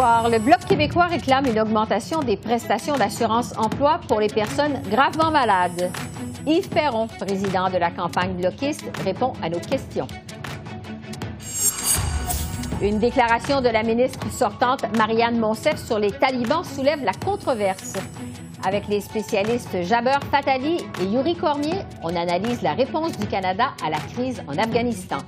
Le Bloc québécois réclame une augmentation des prestations d'assurance emploi pour les personnes gravement malades. Yves Perron, président de la campagne bloquiste, répond à nos questions. Une déclaration de la ministre sortante Marianne Monsef sur les talibans soulève la controverse. Avec les spécialistes Jaber Fatali et Yuri Cormier, on analyse la réponse du Canada à la crise en Afghanistan.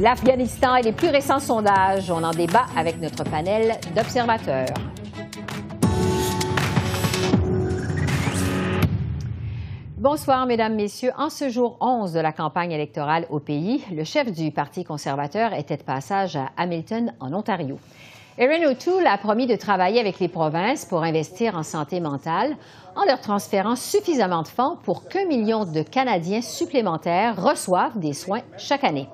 L'Afghanistan et les plus récents sondages, on en débat avec notre panel d'observateurs. Bonsoir, Mesdames, Messieurs. En ce jour 11 de la campagne électorale au pays, le chef du Parti conservateur était de passage à Hamilton, en Ontario. Erin O'Toole a promis de travailler avec les provinces pour investir en santé mentale en leur transférant suffisamment de fonds pour qu'un million de Canadiens supplémentaires reçoivent des soins chaque année.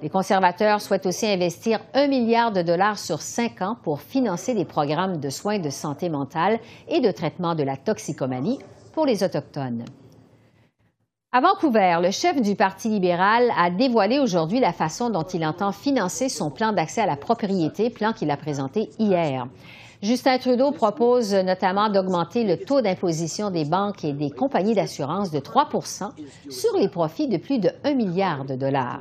Les conservateurs souhaitent aussi investir un milliard de dollars sur cinq ans pour financer des programmes de soins de santé mentale et de traitement de la toxicomanie pour les Autochtones. À Vancouver, le chef du Parti libéral a dévoilé aujourd'hui la façon dont il entend financer son plan d'accès à la propriété, plan qu'il a présenté hier. Justin Trudeau propose notamment d'augmenter le taux d'imposition des banques et des compagnies d'assurance de 3% sur les profits de plus de 1 milliard de dollars.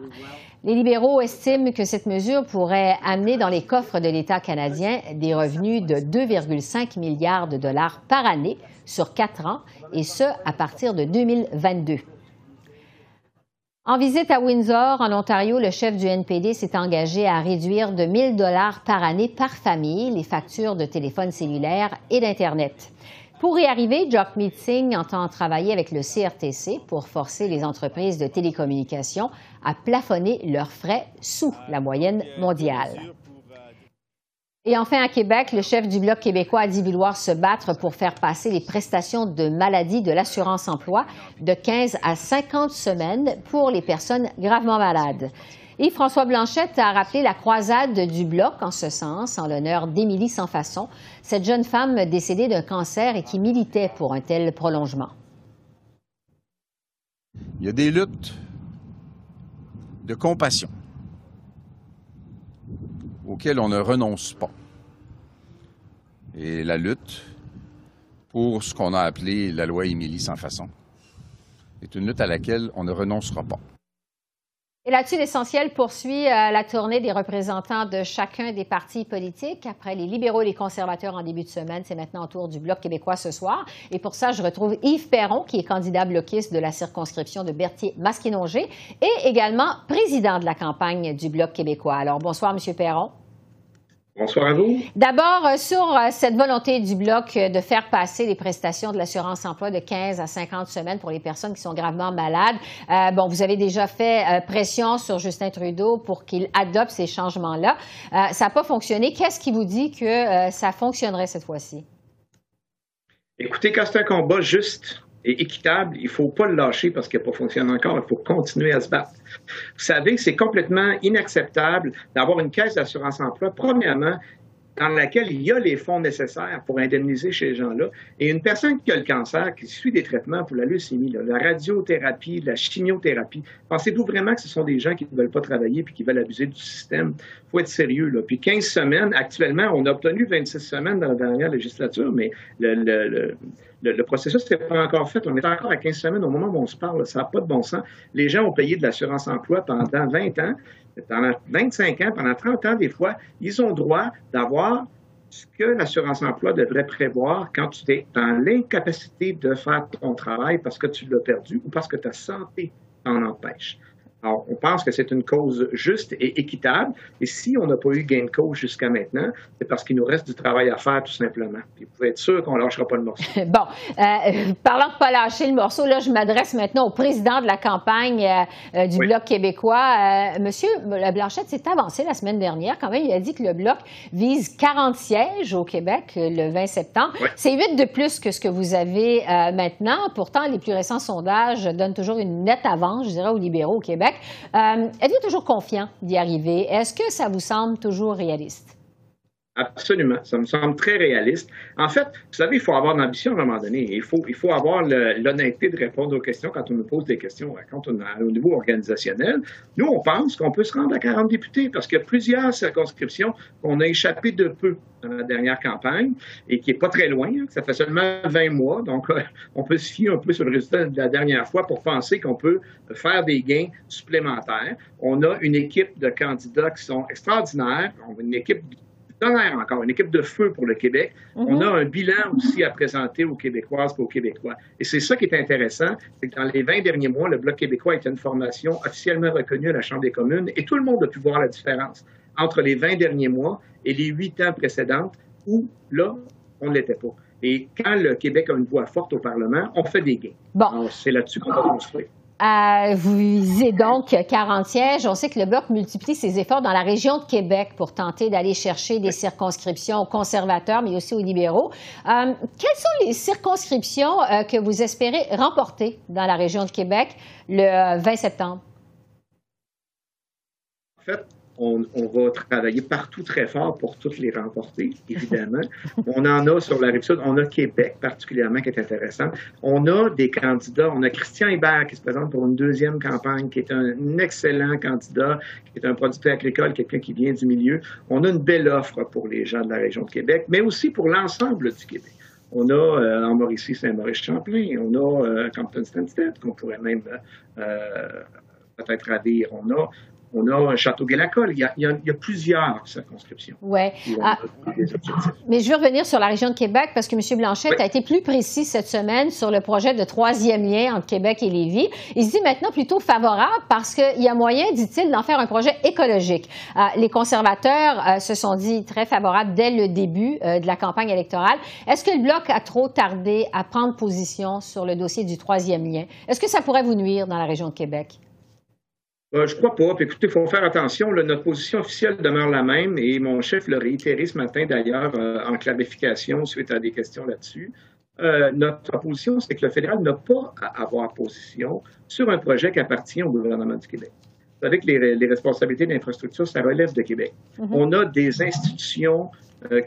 Les libéraux estiment que cette mesure pourrait amener dans les coffres de l'État canadien des revenus de 2,5 milliards de dollars par année sur quatre ans, et ce, à partir de 2022. En visite à Windsor, en Ontario, le chef du NPD s'est engagé à réduire de 1000 dollars par année par famille les factures de téléphone cellulaire et d'Internet. Pour y arriver, Jock Meeting entend travailler avec le CRTC pour forcer les entreprises de télécommunications à plafonner leurs frais sous la moyenne mondiale. Et enfin, à Québec, le chef du Bloc québécois a dit vouloir se battre pour faire passer les prestations de maladie de l'assurance-emploi de 15 à 50 semaines pour les personnes gravement malades. Et François Blanchette a rappelé la croisade du Bloc en ce sens, en l'honneur d'Émilie Sans Façon, cette jeune femme décédée d'un cancer et qui militait pour un tel prolongement. Il y a des luttes de compassion auquel on ne renonce pas. Et la lutte pour ce qu'on a appelé la loi Émilie sans façon est une lutte à laquelle on ne renoncera pas. Et là-dessus, l'essentiel poursuit euh, la tournée des représentants de chacun des partis politiques. Après les libéraux et les conservateurs en début de semaine, c'est maintenant au tour du Bloc québécois ce soir. Et pour ça, je retrouve Yves Perron, qui est candidat bloquiste de la circonscription de Berthier-Masquinongé et également président de la campagne du Bloc québécois. Alors, bonsoir, Monsieur Perron. Bonsoir à vous. D'abord, euh, sur euh, cette volonté du Bloc euh, de faire passer les prestations de l'assurance-emploi de 15 à 50 semaines pour les personnes qui sont gravement malades. bon, vous avez déjà fait pression sur Justin Trudeau pour qu'il adopte ces changements-là. ça n'a pas fonctionné. Qu'est-ce qui vous dit que ça fonctionnerait cette fois-ci? Écoutez, quand c'est un combat juste, et équitable, il ne faut pas le lâcher parce qu'il n'a pas fonctionné encore, il faut continuer à se battre. Vous savez, c'est complètement inacceptable d'avoir une caisse d'assurance-emploi, premièrement, dans laquelle il y a les fonds nécessaires pour indemniser ces gens-là. Et une personne qui a le cancer, qui suit des traitements pour la leucémie, la radiothérapie, la chimiothérapie, pensez-vous vraiment que ce sont des gens qui ne veulent pas travailler puis qui veulent abuser du système? Il faut être sérieux. Là. Puis 15 semaines, actuellement, on a obtenu 26 semaines dans la dernière législature, mais le, le, le, le processus n'est pas encore fait. On est encore à 15 semaines au moment où on se parle. Ça n'a pas de bon sens. Les gens ont payé de l'assurance-emploi pendant 20 ans pendant 25 ans, pendant 30 ans des fois, ils ont droit d'avoir ce que l'assurance-emploi devrait prévoir quand tu es dans l'incapacité de faire ton travail parce que tu l'as perdu ou parce que ta santé t'en empêche. Alors, on pense que c'est une cause juste et équitable. Et si on n'a pas eu gain de cause jusqu'à maintenant, c'est parce qu'il nous reste du travail à faire, tout simplement. Puis vous pouvez être sûr qu'on ne lâchera pas le morceau. bon, euh, parlant de pas lâcher le morceau, là, je m'adresse maintenant au président de la campagne euh, euh, du Bloc québécois. Monsieur Blanchette s'est avancé la semaine dernière. Quand même, il a dit que le Bloc vise 40 sièges au Québec le 20 septembre. C'est 8 de plus que ce que vous avez maintenant. Pourtant, les plus récents sondages donnent toujours une nette avance, je dirais, aux libéraux au Québec. Euh, êtes-vous toujours confiant d'y arriver? Est-ce que ça vous semble toujours réaliste? Absolument, ça me semble très réaliste. En fait, vous savez, il faut avoir de l'ambition à un moment donné. Il faut, il faut avoir l'honnêteté de répondre aux questions quand on nous pose des questions quand on est au niveau organisationnel. Nous, on pense qu'on peut se rendre à 40 députés parce qu'il y a plusieurs circonscriptions qu'on a échappé de peu dans la dernière campagne et qui n'est pas très loin. Hein. Ça fait seulement 20 mois, donc on peut se fier un peu sur le résultat de la dernière fois pour penser qu'on peut faire des gains supplémentaires. On a une équipe de candidats qui sont extraordinaires. On a une équipe encore, une équipe de feu pour le Québec. On mhm. a un bilan aussi à présenter aux Québécoises et aux Québécois. Et c'est ça qui est intéressant, c'est que dans les 20 derniers mois, le Bloc québécois est une formation officiellement reconnue à la Chambre des communes et tout le monde a pu voir la différence entre les 20 derniers mois et les 8 ans précédents où, là, on ne l'était pas. Et quand le Québec a une voix forte au Parlement, on fait des gains. Bon. C'est là-dessus qu'on va construire. Euh, vous visez donc 40 sièges. On sait que le Bloc multiplie ses efforts dans la région de Québec pour tenter d'aller chercher des circonscriptions aux conservateurs, mais aussi aux libéraux. Euh, quelles sont les circonscriptions euh, que vous espérez remporter dans la région de Québec le 20 septembre? En fait, on, va travailler partout très fort pour toutes les remporter, évidemment. on en a sur la rive sud, on a Québec particulièrement qui est intéressant. On a des candidats, on a Christian Hébert qui se présente pour une deuxième campagne, qui est un excellent candidat, qui est un producteur agricole, quelqu'un qui vient du milieu. On a une belle offre pour les gens de la région de Québec, mais aussi pour l'ensemble du Québec. On a euh, en Mauricie Saint-Maurice-Champlain, on a euh, Compton-Stanstead qu'on pourrait même euh, peut-être ravir. On a on a un château Guélacol. Il y a, il y a, plusieurs circonscriptions. Oui. Ah, mais je veux revenir sur la région de Québec parce que M. Blanchette a été plus précis cette semaine sur le projet de troisième lien entre Québec et Lévis. Il se dit maintenant plutôt favorable parce qu'il y a moyen, dit-il, d'en faire un projet écologique. Euh, les conservateurs euh, se sont dit très favorables dès le début euh, de la campagne électorale. Est-ce que le Bloc a trop tardé à prendre position sur le dossier du troisième lien? Est-ce que ça pourrait vous nuire dans la région de Québec? Euh, je crois pas. Puis écoutez, il faut faire attention. notre position officielle demeure la même et mon chef l'a réitéré ce matin d'ailleurs euh, en clarification suite à des questions là-dessus. Euh, notre position, c'est que le fédéral n'a pas à avoir position sur un projet qui appartient au gouvernement du Québec. Vous savez que les, responsabilités d'infrastructure, ça relève de Québec. Mm-hmm. On a des institutions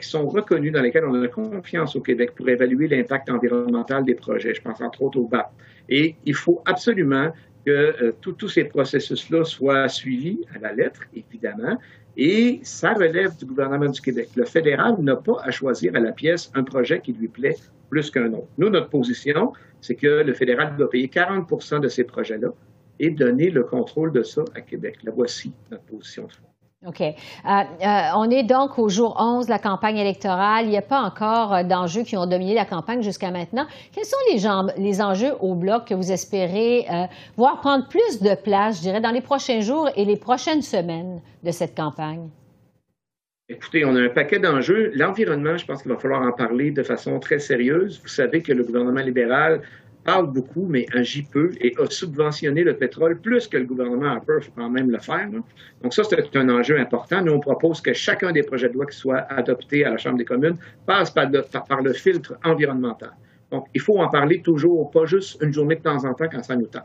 qui sont reconnues, dans lesquelles on a confiance au Québec pour évaluer l'impact environnemental des projets. Je pense entre autres au BAP. Et il faut absolument que euh, tous ces processus-là soient suivis à la lettre, évidemment, et ça relève du gouvernement du Québec. Le fédéral n'a pas à choisir à la pièce un projet qui lui plaît plus qu'un autre. Nous, notre position, c'est que le fédéral doit payer 40% de ces projets-là et donner le contrôle de ça à Québec. La voici notre position de fond. OK. Euh, euh, on est donc au jour 11 de la campagne électorale. Il n'y a pas encore euh, d'enjeux qui ont dominé la campagne jusqu'à maintenant. Quels sont les, les, enjeux au bloc que vous espérez voir prendre plus de place, je dirais, dans les prochains jours et les prochaines semaines de cette campagne? Écoutez, on a un paquet d'enjeux. L'environnement, je pense qu'il va falloir en parler de façon très sérieuse. Vous savez que le gouvernement libéral parle beaucoup, mais agit peu et a subventionné le pétrole plus que le gouvernement il faut quand même le faire. Donc ça, c'est un enjeu important. Nous, on propose que chacun des projets de loi qui soient adoptés à la Chambre des communes passe par le filtre environnemental. Donc, il faut en parler toujours, pas juste une journée de temps en temps quand ça nous tente.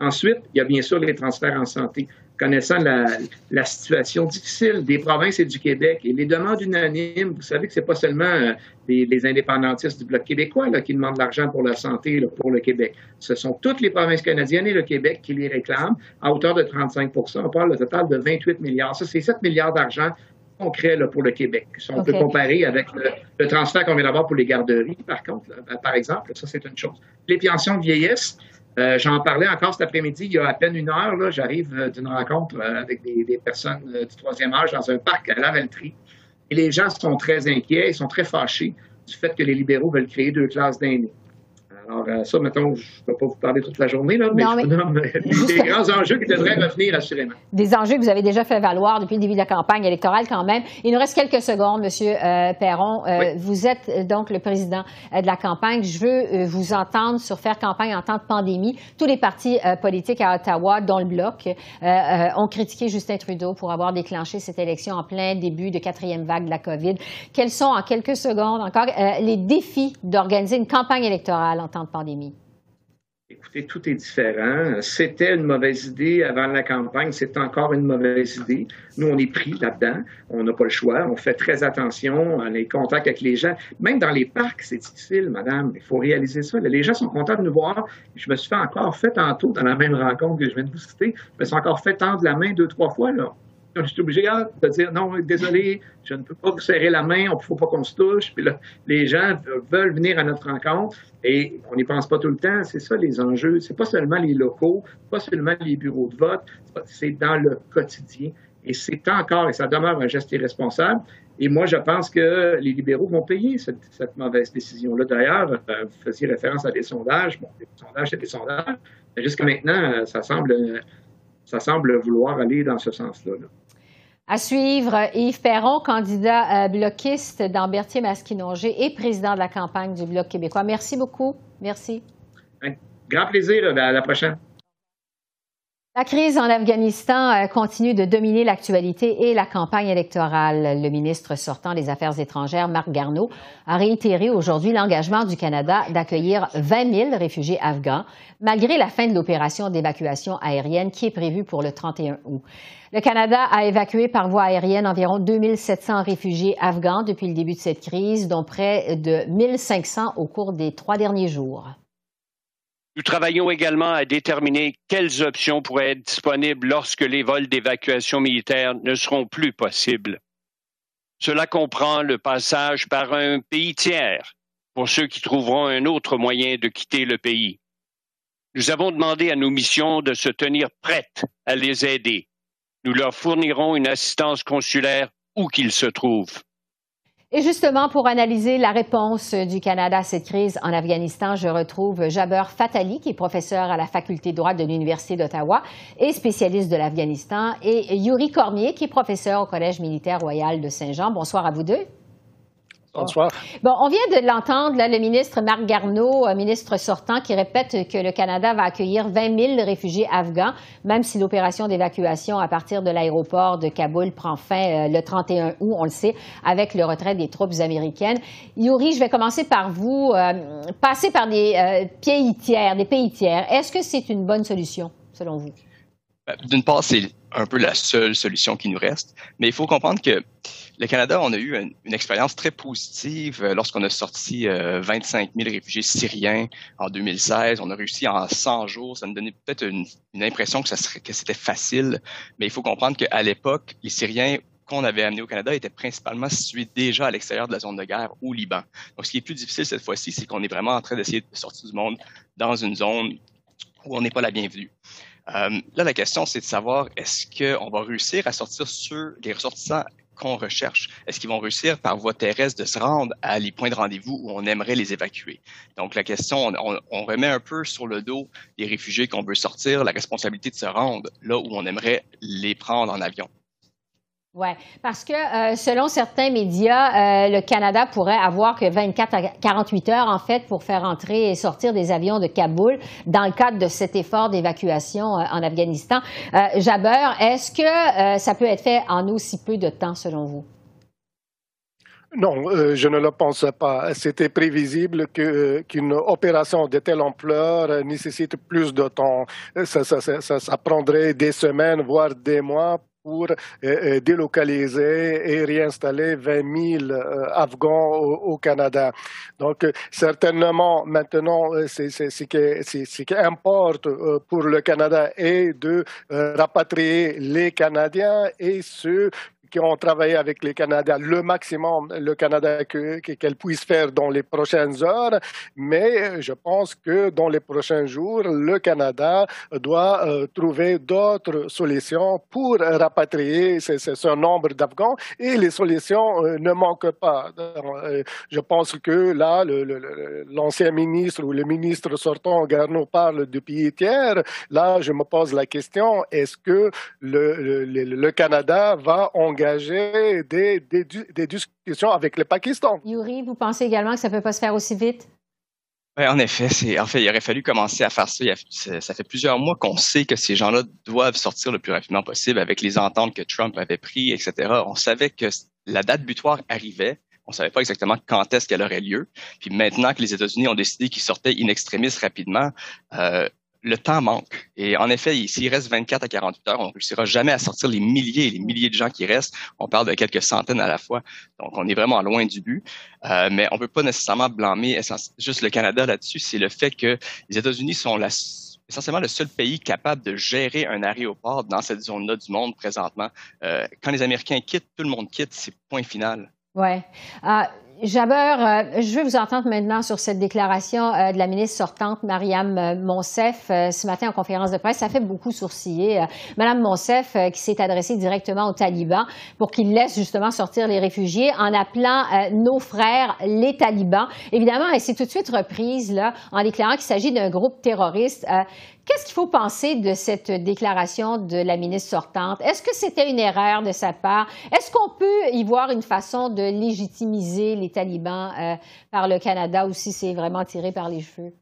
Ensuite, il y a bien sûr les transferts en santé connaissant la, situation difficile des provinces et du Québec et les demandes unanimes, vous savez que c'est pas seulement euh, les, indépendantistes du Bloc québécois là, qui demandent de l'argent pour la santé pour le Québec. Ce sont toutes les provinces canadiennes et le Québec qui les réclament à hauteur de 35% On parle au total de 28 milliards. Ça, c'est 7 milliards d'argent concret là, pour le Québec. Si on peut comparer avec le, transfert qu'on vient d'avoir pour les garderies, par contre, par exemple, ça, c'est une chose. Les pensions vieillissent. Euh, j'en parlais encore cet après-midi, il y a à peine une heure. J'arrive euh, d'une rencontre euh, avec des, personnes du troisième âge dans un parc à Lavaltrie. Et les gens sont très inquiets, ils sont très fâchés du fait que les libéraux veulent créer deux classes d'aînés. Alors, euh, ça, mettons, je ne peux pas vous parler toute la journée, là, mais, je vous nomme des grands enjeux qui devraient revenir assurément. Des enjeux que vous avez déjà fait valoir depuis le début de la campagne électorale quand même. Il nous reste quelques secondes, Monsieur euh, Perron. Euh, vous êtes donc le président de la campagne. Je veux vous entendre sur faire campagne en temps de pandémie. Tous les partis politiques à Ottawa, dont le Bloc, ont critiqué Justin Trudeau pour avoir déclenché cette élection en plein début de quatrième vague de la COVID. Quels sont, en quelques secondes encore, les défis d'organiser une campagne électorale en temps Écoutez, tout est différent. C'était une mauvaise idée avant la campagne, c'est encore une mauvaise idée. Nous, on est pris là-dedans. On n'a pas le choix. On fait très attention à les contacts avec les gens. Même dans les parcs, c'est difficile, madame. Il faut réaliser ça. Les gens sont contents de nous voir. Je me suis fait encore fait tantôt dans la même rencontre que je viens de vous citer. Je me suis encore fait tendre la main deux, trois fois, là je suis obligé de dire non, désolé, je ne peux pas vous serrer la main, il ne faut pas qu'on se touche. Puis là, les gens veulent venir à notre rencontre et on n'y pense pas tout le temps. C'est ça les enjeux. C'est pas seulement les locaux, pas seulement les bureaux de vote, c'est dans le quotidien. Et c'est encore, et ça demeure un geste irresponsable. Et moi, je pense que les libéraux vont payer cette, mauvaise décision-là. D'ailleurs, euh, vous faisiez référence à des sondages. Bon, des sondages, c'est des sondages. Mais jusqu'à maintenant, euh, ça semble, ça semble vouloir aller dans ce sens-là. là à suivre, Yves Perron, candidat euh, bloquiste dans Berthier-Masquinongé et président de la campagne du Bloc québécois. Merci beaucoup. Merci. grand plaisir. À la prochaine. La crise en Afghanistan euh, continue de dominer l'actualité et la campagne électorale. Le ministre sortant des Affaires étrangères, Marc Garneau, a réitéré aujourd'hui l'engagement du Canada d'accueillir 20 000 réfugiés afghans, malgré la fin de l'opération d'évacuation aérienne qui est prévue pour le 31 août. Le Canada a évacué par voie aérienne environ 2700 réfugiés afghans depuis le début de cette crise, dont près de 1500 au cours des trois derniers jours. Nous travaillons également à déterminer quelles options pourraient être disponibles lorsque les vols d'évacuation militaire ne seront plus possibles. Cela comprend le passage par un pays tiers pour ceux qui trouveront un autre moyen de quitter le pays. Nous avons demandé à nos missions de se tenir prêtes à les aider. Nous leur fournirons une assistance consulaire où qu'ils se trouvent. Et justement, pour analyser la réponse du Canada à cette crise en Afghanistan, je retrouve Jaber Fatali, qui est professeur à la faculté de droit de l'Université d'Ottawa et spécialiste de l'Afghanistan, et Yuri Cormier, qui est professeur au Collège militaire royal de Saint-Jean. Bonsoir à vous deux. Bonsoir. Bon, on vient de l'entendre, le ministre Marc Garneau, euh, ministre sortant, qui répète que le Canada va accueillir 20 000 réfugiés afghans, même si l'opération d'évacuation à partir de l'aéroport de Kaboul prend fin euh, le 31 août, on le sait, avec le retrait des troupes américaines. Yuri, je vais commencer par vous. Euh, passer par des pays tiers, des pays tiers, est-ce que c'est une bonne solution, selon vous? Ben, d'une part, c'est un peu la seule solution qui nous reste, mais il faut comprendre que le Canada, on a eu une, expérience très positive euh, lorsqu'on a sorti 25 euh, 000 réfugiés syriens en 2016. On a réussi en 100 jours. Ça me donnait peut-être une, impression que, ça serait, que c'était facile, mais il faut comprendre qu'à l'époque, les Syriens qu'on avait amenés au Canada étaient principalement situés déjà à l'extérieur de la zone de guerre au Liban. Donc, ce qui est plus difficile cette fois-ci, c'est qu'on est vraiment en train d'essayer de sortir du monde dans une zone où on n'est pas la bienvenue. Euh, là, la question, c'est de savoir est-ce qu'on va réussir à sortir sur les ressortissants qu'on recherche? Est-ce qu'ils vont réussir par voie terrestre de se rendre à les points de rendez-vous où on aimerait les évacuer? Donc, la question, on, on remet un peu sur le dos des réfugiés qu'on veut sortir la responsabilité de se rendre là où on aimerait les prendre en avion. Oui, parce que euh, selon certains médias, euh, le Canada pourrait avoir que 24 à 48 heures, en fait, pour faire entrer et sortir des avions de Kaboul dans le cadre de cet effort d'évacuation euh, en Afghanistan. Jabeur, est-ce que ça peut être fait en aussi peu de temps, selon vous? Non, je ne le pense pas. C'était prévisible qu'une opération de telle ampleur nécessite plus de temps. Ça, prendrait des semaines, voire des mois pour euh, euh, délocaliser et réinstaller 20 000 euh, Afghans au, Canada. Donc, certainement, maintenant, ce qui, qui importe pour le Canada est de rapatrier les Canadiens et ceux qui ont travaillé avec le Canada le maximum, le Canada qu'elle puisse faire dans les prochaines heures, mais je pense que dans les prochains jours, le Canada doit euh, trouver d'autres solutions pour rapatrier ce, nombre d'Afghans et les solutions euh, ne manquent pas. Euh, je pense que là, l'ancien ministre ou le ministre sortant, Garneau, parle de pays tiers. Là, je me pose la question, est-ce que le, le, Canada va engager des, des, des discussions avec le Pakistan? Yuri, vous pensez également que ça ne peut pas se faire aussi vite? Oui, en effet, c'est en fait, il aurait fallu commencer à faire ça. ça fait plusieurs mois qu'on sait que ces gens-là doivent sortir le plus rapidement possible avec les ententes que Trump avait prises, etc. On savait que la date butoir arrivait. On savait pas exactement quand est-ce qu'elle aurait lieu. Puis maintenant que les États-Unis ont décidé qu'ils sortaient in extremis rapidement, euh, le temps manque. Et en effet, s'il reste 24 à 48 heures, on ne réussira jamais à sortir les milliers et les milliers de gens qui restent. On parle de quelques centaines à la fois. Donc, on est vraiment loin du but. Euh, mais on ne peut pas nécessairement blâmer juste le Canada là-dessus. C'est le fait que les États-Unis sont essentiellement le seul pays capable de gérer un aéroport dans cette zone-là du monde présentement. Euh, quand les Américains quittent, tout le monde quitte. C'est point final. Ouais. Euh, Jaber, euh, je veux vous entendre maintenant sur cette déclaration euh, de la ministre sortante, Mariam euh, Monsef, ce matin en conférence de presse. Ça fait beaucoup sourciller. Madame Monsef, qui s'est adressée directement aux talibans pour qu'ils laissent justement sortir les réfugiés en appelant nos frères les talibans. Évidemment, elle s'est tout de suite reprise là, en déclarant qu'il s'agit d'un groupe terroriste. Qu'est-ce qu'il faut penser de cette déclaration de la ministre sortante? Est-ce que c'était une erreur de sa part? Est-ce qu'on peut y voir une façon de légitimiser les talibans euh, par le Canada ou si c'est vraiment tiré par les cheveux?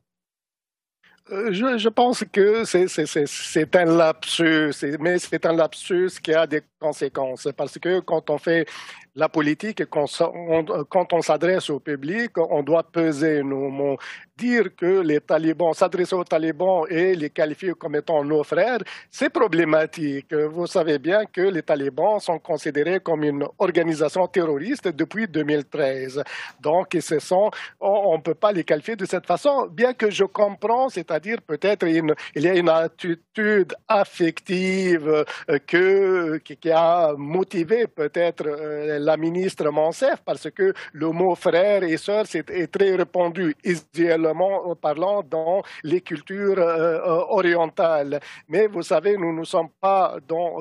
Euh, je, je, pense que c'est un lapsus, mais c'est un lapsus qui a des conséquences parce que quand on fait la politique, quand on s'adresse au public, on doit peser nos mots. Dire que les talibans, s'adresser aux talibans et les qualifier comme étant nos frères, c'est problématique. Vous savez bien que les talibans sont considérés comme une organisation terroriste depuis 2013. Donc, ce sont, on ne peut pas les qualifier de cette façon, bien que je comprends, c'est-à-dire peut-être il y a une attitude affective euh, que, qui a motivé peut-être euh, la ministre Monsef, parce que le mot frère et sœur est très répandu, idéalement parlant, dans les cultures euh, orientales. Mais vous savez, nous ne sommes pas dans,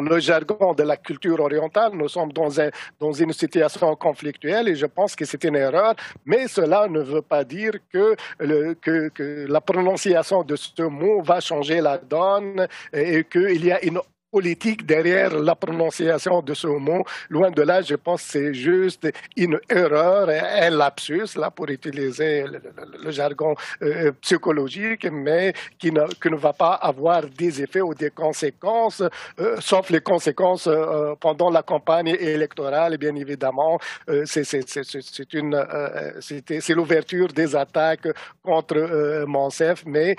le jargon de la culture orientale, nous sommes dans, un, dans une situation conflictuelle et je pense que c'est une erreur, mais cela ne veut pas dire que, que la prononciation de ce mot va changer la donne et qu'il y a une politique derrière la prononciation de ce mot. Loin de là, je pense que c'est juste une erreur, un lapsus, là, pour utiliser le, jargon euh, psychologique, mais qui ne, qui ne, va pas avoir des effets ou des conséquences, euh, sauf les conséquences euh, pendant la campagne électorale, bien évidemment. c'est c'est l'ouverture des attaques contre Monsef, mais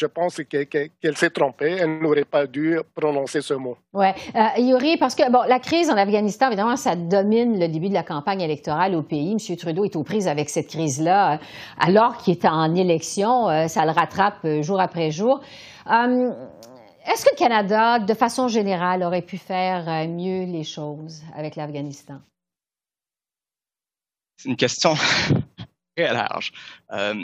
je pense qu'elle s'est trompée. Elle n'aurait pas dû prononcer ce mot. Oui. Euh, Yuri, parce que bon, la crise en Afghanistan, évidemment, ça domine le début de la campagne électorale au pays. M. Trudeau est aux prises avec cette crise-là, euh, alors qu'il est en élection. Euh, ça le rattrape jour après jour. Est-ce que le Canada, de façon générale, aurait pu faire mieux les choses avec l'Afghanistan? C'est une question très large. Euh,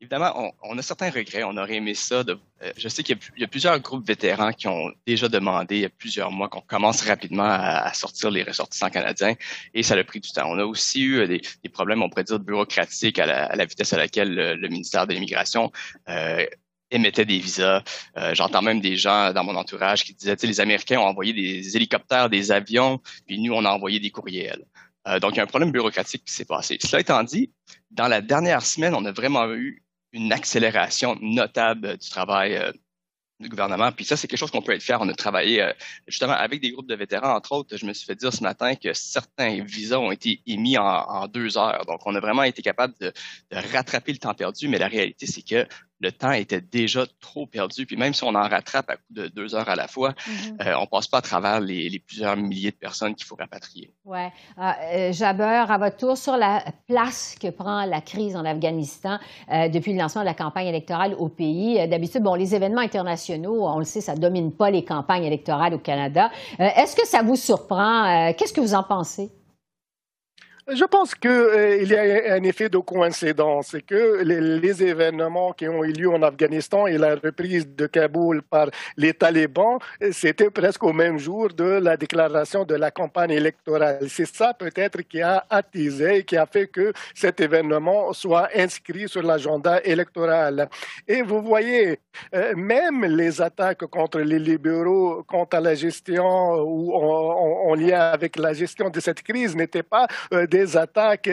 évidemment, on, on, a certains regrets. On aurait aimé ça. De, euh, je sais qu'il y, a plusieurs groupes vétérans qui ont déjà demandé il y a plusieurs mois qu'on commence rapidement à, sortir les ressortissants canadiens et ça a pris du temps. On a aussi eu des, des problèmes, on pourrait dire, bureaucratiques à la, à la vitesse à laquelle le, ministère de l'Immigration euh, émettait des visas. Euh, j'entends même des gens dans mon entourage qui disaient, les Américains ont envoyé des hélicoptères, des avions, puis nous, on a envoyé des courriels. Euh, donc, il y a un problème bureaucratique qui s'est passé. Cela étant dit, dans la dernière semaine, on a vraiment eu une accélération notable du travail euh, du gouvernement. Puis ça, c'est quelque chose qu'on peut être fier. On a travaillé euh, justement avec des groupes de vétérans, entre autres. Je me suis fait dire ce matin que certains visas ont été émis en, deux heures. Donc, on a vraiment été capable de, rattraper le temps perdu. Mais la réalité, c'est que le temps était déjà trop perdu. Puis même si on en rattrape à coup de deux heures à la fois, mm-hmm. euh, on passe pas à travers les, plusieurs milliers de personnes qu'il faut rapatrier. Oui. Euh, Jaber, à votre tour, sur la place que prend la crise en Afghanistan euh, depuis le lancement de la campagne électorale au pays. Euh, d'habitude, bon, les événements internationaux, on le sait, ça domine pas les campagnes électorales au Canada. Est-ce que ça vous surprend? Qu'est-ce que vous en pensez? Je pense qu'il euh, y a un effet de coïncidence et que les, événements qui ont eu lieu en Afghanistan et la reprise de Kaboul par les talibans, c'était presque au même jour de la déclaration de la campagne électorale. C'est ça peut-être qui a attisé et qui a fait que cet événement soit inscrit sur l'agenda électoral. Et vous voyez, euh, même les attaques contre les libéraux, quant à la gestion ou en, lien avec la gestion de cette crise, n'étaient pas euh, des des attaques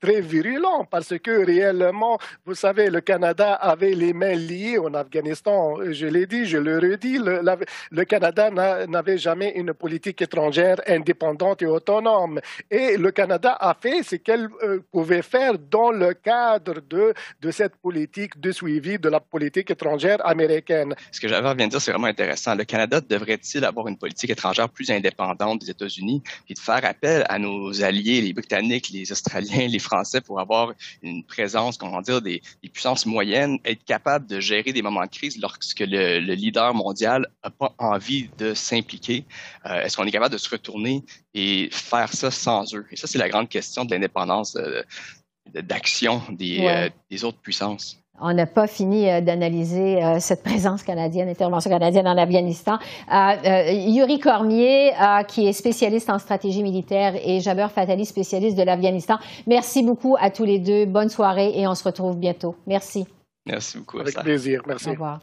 très virulentes parce que réellement, vous savez, le Canada avait les mains liées en Afghanistan. Je l'ai dit, je le redis, le, Canada n'avait jamais une politique étrangère indépendante et autonome. Et le Canada a fait ce qu'elle euh, pouvait faire dans le cadre de, de cette politique de suivi de la politique étrangère américaine. Ce que j'avais envie de dire, c'est vraiment intéressant. Le Canada devrait-il avoir une politique étrangère plus indépendante des États-Unis et de faire appel à nos alliés, les Britanniques, les Australiens, les Français pour avoir une présence, comment dire, des, puissances moyennes, être capable de gérer des moments de crise lorsque le, leader mondial n'a pas envie de s'impliquer. Euh, est-ce qu'on est capable de se retourner et faire ça sans eux? Et ça, c'est la grande question de l'indépendance euh, d'action des, euh, des autres puissances on n'a pas fini euh, d'analyser euh, cette présence canadienne, intervention canadienne en Afghanistan. Euh, Yuri Cormier, qui est spécialiste en stratégie militaire, et Jaber Fatali, spécialiste de l'Afghanistan. Merci beaucoup à tous les deux. Bonne soirée et on se retrouve bientôt. Merci. Merci beaucoup. Avec plaisir. Merci. Au revoir.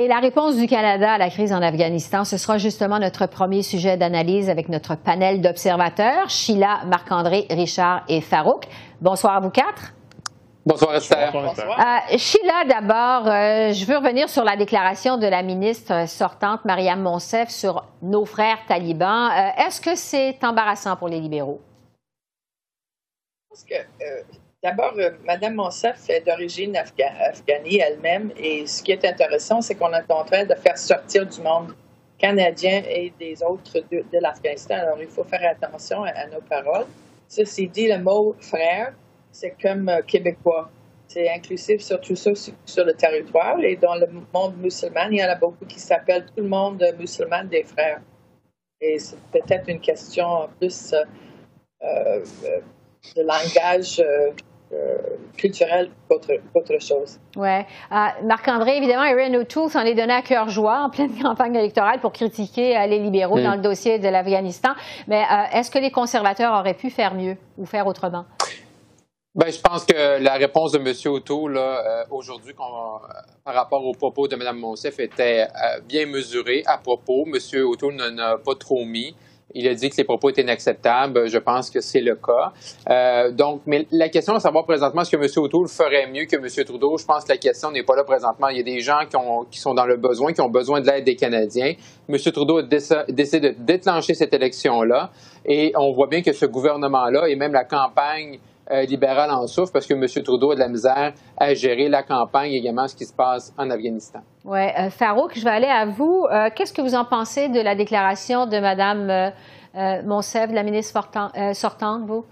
Et la réponse du Canada à la crise en Afghanistan, ce sera justement notre premier sujet d'analyse avec notre panel d'observateurs, Sheila, Marc-André, Richard et Farouk. Bonsoir à vous quatre. Bonsoir Esther. Euh, Sheila, d'abord, euh, je veux revenir sur la déclaration de la ministre sortante, Mariam Monsef, sur nos frères talibans. Euh, est-ce que c'est embarrassant pour les libéraux? Je pense que, d'abord, Mme Monsef est d'origine afghanie elle-même, et ce qui est intéressant, c'est qu'on est en train de faire sortir du monde canadien et des autres de, de l'Afghanistan. Alors, il faut faire attention à nos paroles. Ceci dit, le mot frère, c'est comme euh, québécois. C'est inclusif surtout sur, sur, le territoire. Et dans le monde musulman, il y en a beaucoup qui s'appellent tout le monde musulman des frères. Et c'est peut-être une question plus euh, euh, de langage culturel qu'autre chose. Oui. Marc-André, évidemment, Erin O'Toole s'en est donné à cœur joie en pleine campagne électorale pour critiquer les libéraux mm. dans le dossier de l'Afghanistan. Mais est-ce que les conservateurs auraient pu faire mieux ou faire autrement? Ben, je pense que la réponse de M. Otto euh, aujourd'hui par rapport aux propos de Mme Monsef était euh, bien mesurée à propos. M. Otto n'en a pas trop mis. Il a dit que les propos étaient inacceptables. Je pense que c'est le cas. Euh, donc, mais la question de savoir présentement est-ce que M. O'Toole ferait mieux que M. Trudeau, je pense que la question n'est pas là présentement. Il y a des gens qui, ont, qui sont dans le besoin, qui ont besoin de l'aide des Canadiens. M. Trudeau a décidé de déclencher cette élection-là. Et on voit bien que ce gouvernement-là et même la campagne euh, libéral en souffre parce que M. Trudeau a de la misère à gérer la campagne et également ce qui se passe en Afghanistan. Oui. Euh, Farouk, je vais aller à vous. Euh, qu'est-ce que vous en pensez de la déclaration de Mme Monsef, la ministre sortante, vous?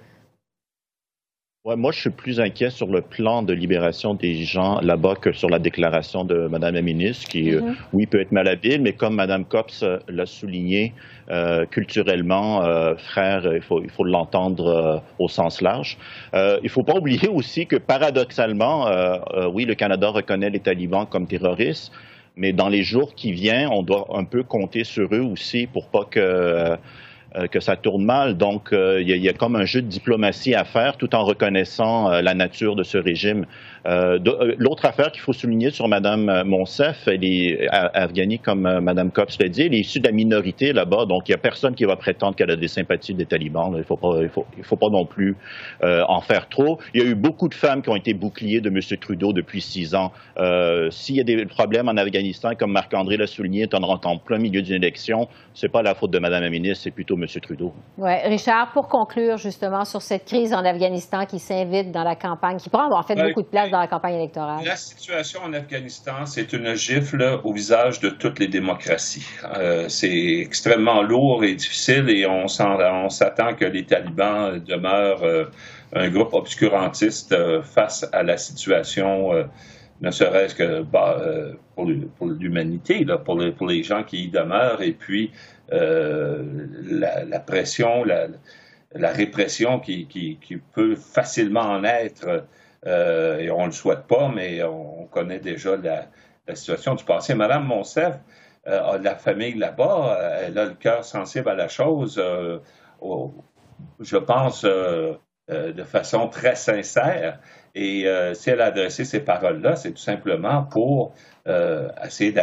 Moi, je suis plus inquiet sur le plan de libération des gens là-bas que sur la déclaration de Mme la ministre, qui, euh, mm-hmm. oui, peut être malhabile, mais comme Mme Cops euh, l'a souligné, euh, culturellement, frère, il faut, il faut l'entendre au sens large. il ne faut pas oublier aussi que, paradoxalement, oui, le Canada reconnaît les talibans comme terroristes, mais dans les jours qui viennent, on doit un peu compter sur eux aussi pour pas que que ça tourne mal. Donc, euh, il y, a comme un jeu de diplomatie à faire tout en reconnaissant euh, la nature de ce régime. Euh, euh, l'autre affaire qu'il faut souligner sur Mme Monsef, elle est afghanie, comme euh, Mme Cops l'a dit, elle est issue de la minorité là-bas, donc il n'y a personne qui va prétendre qu'elle a des sympathies des talibans. Il ne faut, pas, non plus en faire trop. Il y a eu beaucoup de femmes qui ont été boucliers de M. Trudeau depuis six ans. S'il y a des problèmes en Afghanistan, comme Marc-André l'a souligné, rentre en plein milieu d'une élection, ce n'est pas la faute de Mme la ministre, c'est plutôt M. Trudeau. Oui, Richard, pour conclure justement sur cette crise en Afghanistan qui s'invite dans la campagne, qui prend en fait beaucoup de place dans la campagne électorale? La situation en Afghanistan, c'est une gifle au visage de toutes les démocraties. Euh, c'est extrêmement lourd et difficile et on s'attend que les talibans demeurent euh, un groupe obscurantiste euh, face à la situation, ne serait-ce que bah, pour, l'humanité, pour, les gens qui y demeurent et puis la, la, pression, la, répression qui, peut facilement en être, euh, et on ne le souhaite pas, mais on connaît déjà la, situation du passé. Madame Monsef euh, a de la famille là-bas, euh, elle a le cœur sensible à la chose, je pense, de façon très sincère. Et si elle a adressé ces paroles-là, c'est tout simplement pour essayer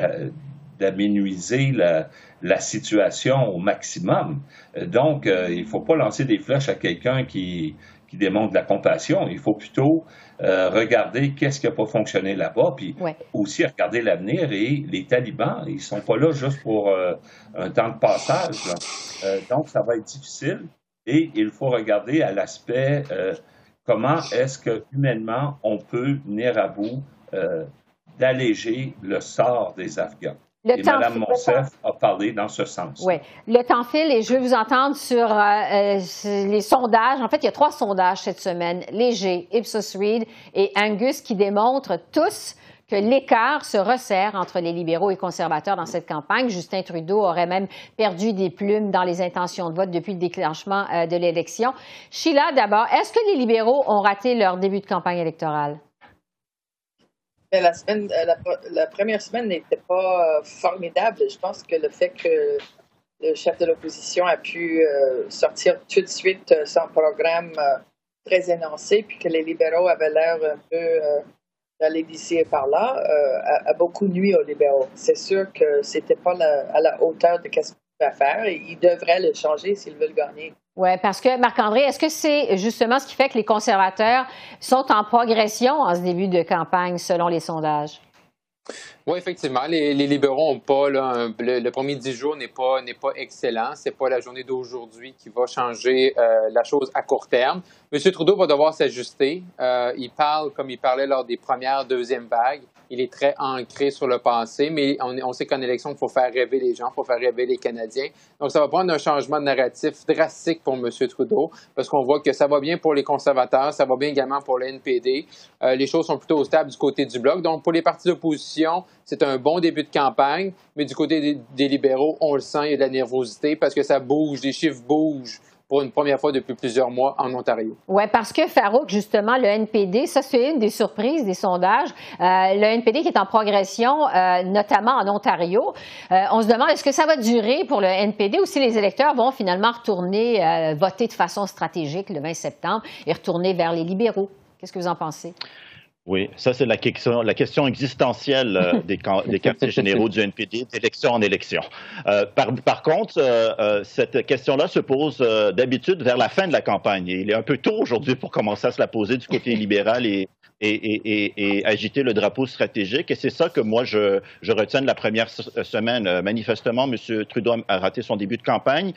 d'aménuiser la, la situation au maximum. Euh, donc, euh, il ne faut pas lancer des flèches à quelqu'un qui, qui démontre de la compassion. Il faut plutôt euh, regarder qu'est-ce qui n'a pas fonctionné là-bas, puis aussi regarder l'avenir. Et les talibans, ils ne sont pas là juste pour un temps de passage. donc, ça va être difficile. Et il faut regarder à l'aspect comment est-ce que humainement on peut venir à bout d'alléger le sort des Afghans? Le et Mme Monsef a parlé dans ce sens. Oui. Le temps file et je veux vous entendre sur euh, euh, les sondages. En fait, il y a trois sondages cette semaine, Léger, Ipsos Reid et Angus, qui démontrent tous l'écart se resserre entre les libéraux et conservateurs dans cette campagne. Justin Trudeau aurait même perdu des plumes dans les intentions de vote depuis le déclenchement euh, de l'élection. Sheila, d'abord, est-ce que les libéraux ont raté leur début de campagne électorale? la, semaine, euh, la, première semaine n'était pas euh, formidable. Je pense que le fait que le chef de l'opposition a pu sortir tout de suite son programme très énoncé, puis que les libéraux avaient l'air un peu d'aller d'ici et par là, a, beaucoup nuit aux libéraux. C'est sûr que c'était pas à la hauteur de ce qu'il va faire et ils devraient le changer s'ils veulent gagner. Oui, parce que Marc-André, est-ce que c'est justement ce qui fait que les conservateurs sont en progression en ce début de campagne selon les sondages? Oui, effectivement, les, libéraux n'ont pas le, premier dix jours n'est pas n'est pas excellent. C'est pas la journée d'aujourd'hui qui va changer euh, la chose à court terme. M. Trudeau va devoir s'ajuster. Euh, il parle comme il parlait lors des premières, deuxièmes vagues il est très ancré sur le passé, mais on, sait qu'en élection, il faut faire rêver les gens, il faut faire rêver les Canadiens. Donc, ça va prendre un changement de narratif drastique pour M. Trudeau, parce qu'on voit que ça va bien pour les conservateurs, ça va bien également pour le NPD. Euh, les choses sont plutôt stables du côté du Bloc. Donc, pour les partis d'opposition, c'est un bon début de campagne, mais du côté des, libéraux, on le sent, il y a de la nervosité parce que ça bouge, les chiffres bougent pour une première fois depuis plusieurs mois en Ontario. Oui, parce que Farouk, justement, le NPD, ça c'est une des surprises des sondages. Euh, le NPD qui est en progression, euh, notamment en Ontario. Euh, on se demande est-ce que ça va durer pour le NPD ou si les électeurs vont finalement retourner voter de façon stratégique le 20 septembre et retourner vers les libéraux? Qu'est-ce que vous en pensez? Oui, ça c'est la question, la question existentielle euh, des, des, quartiers généraux du NPD d'élection en élection. Euh, par, par, contre, euh, cette question-là se pose d'habitude vers la fin de la campagne. Et il est un peu tôt aujourd'hui pour commencer à se la poser du côté libéral et, et, et, et, agiter le drapeau stratégique. Et c'est ça que moi, je, je, retiens de la première semaine. Manifestement, M. Trudeau a raté son début de campagne.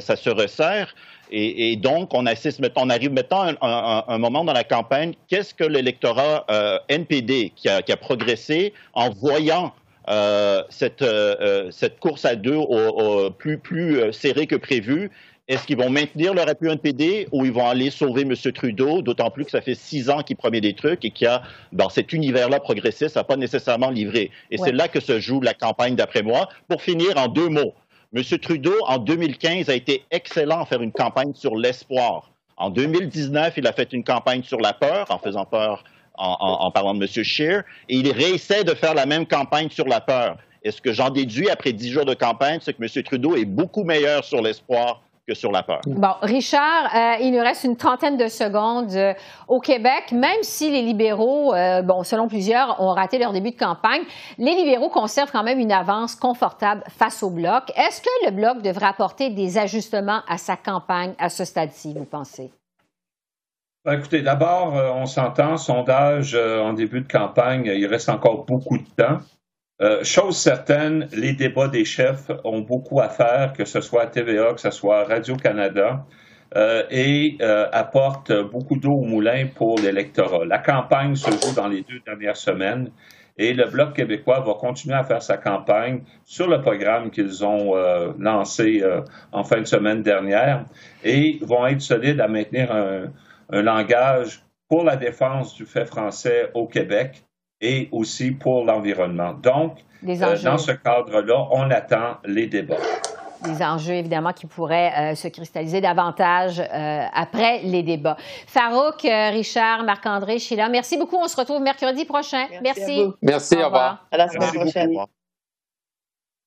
ça se resserre. Et, donc, on, assiste, on arrive maintenant à un, moment dans la campagne, qu'est-ce que l'électorat euh, NPD qui a, progressé en voyant euh, cette, euh, cette, course à deux au, plus, plus serrée que prévu, est-ce qu'ils vont maintenir leur appui NPD ou ils vont aller sauver M. Trudeau, d'autant plus que ça fait six ans qu'il promet des trucs et qu'il a, dans cet univers-là progressiste, ça n'a pas nécessairement livré. Et c'est là que se joue la campagne, d'après moi. Pour finir, en deux mots, M. Trudeau, en 2015, a été excellent à faire une campagne sur l'espoir. En 2019, il a fait une campagne sur la peur, en faisant peur en, parlant de M. Scheer, et il réessaie de faire la même campagne sur la peur. Et ce que j'en déduis après dix jours de campagne, c'est que M. Trudeau est beaucoup meilleur sur l'espoir sur la peur. Bon, Richard, euh, il nous reste une trentaine de secondes euh, au Québec. Même si les libéraux, euh, bon, selon plusieurs, ont raté leur début de campagne, les libéraux conservent quand même une avance confortable face au Bloc. Est-ce que le Bloc devrait apporter des ajustements à sa campagne à ce stade-ci, vous pensez? Ben, écoutez, d'abord, on s'entend, sondage en début de campagne, il reste encore beaucoup de temps. Euh, chose certaine, les débats des chefs ont beaucoup à faire, que ce soit à TVA, que ce soit à Radio-Canada. et apporte beaucoup d'eau au moulin pour l'électorat. La campagne se joue dans les deux dernières semaines et le Bloc québécois va continuer à faire sa campagne sur le programme qu'ils ont lancé en fin de semaine dernière et vont être solides à maintenir un, un langage pour la défense du fait français au Québec et aussi pour l'environnement. Donc, euh, dans ce cadre-là, on attend les débats. Des enjeux, évidemment, qui pourraient euh, se cristalliser davantage euh, après les débats. Farouk, Richard, Marc-André, Sheila, merci beaucoup. On se retrouve mercredi prochain. Merci. Merci, au revoir. À la semaine prochaine.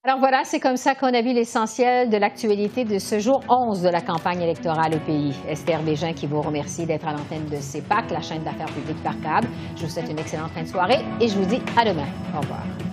Alors voilà, c'est comme ça qu'on a vu l'essentiel de l'actualité de ce jour 11 de la campagne électorale au pays. Esther Bégin qui vous remercie d'être à l'antenne de CEPAC, la chaîne d'affaires publiques par câble. Je vous souhaite une excellente fin de soirée et je vous dis à demain. Au revoir.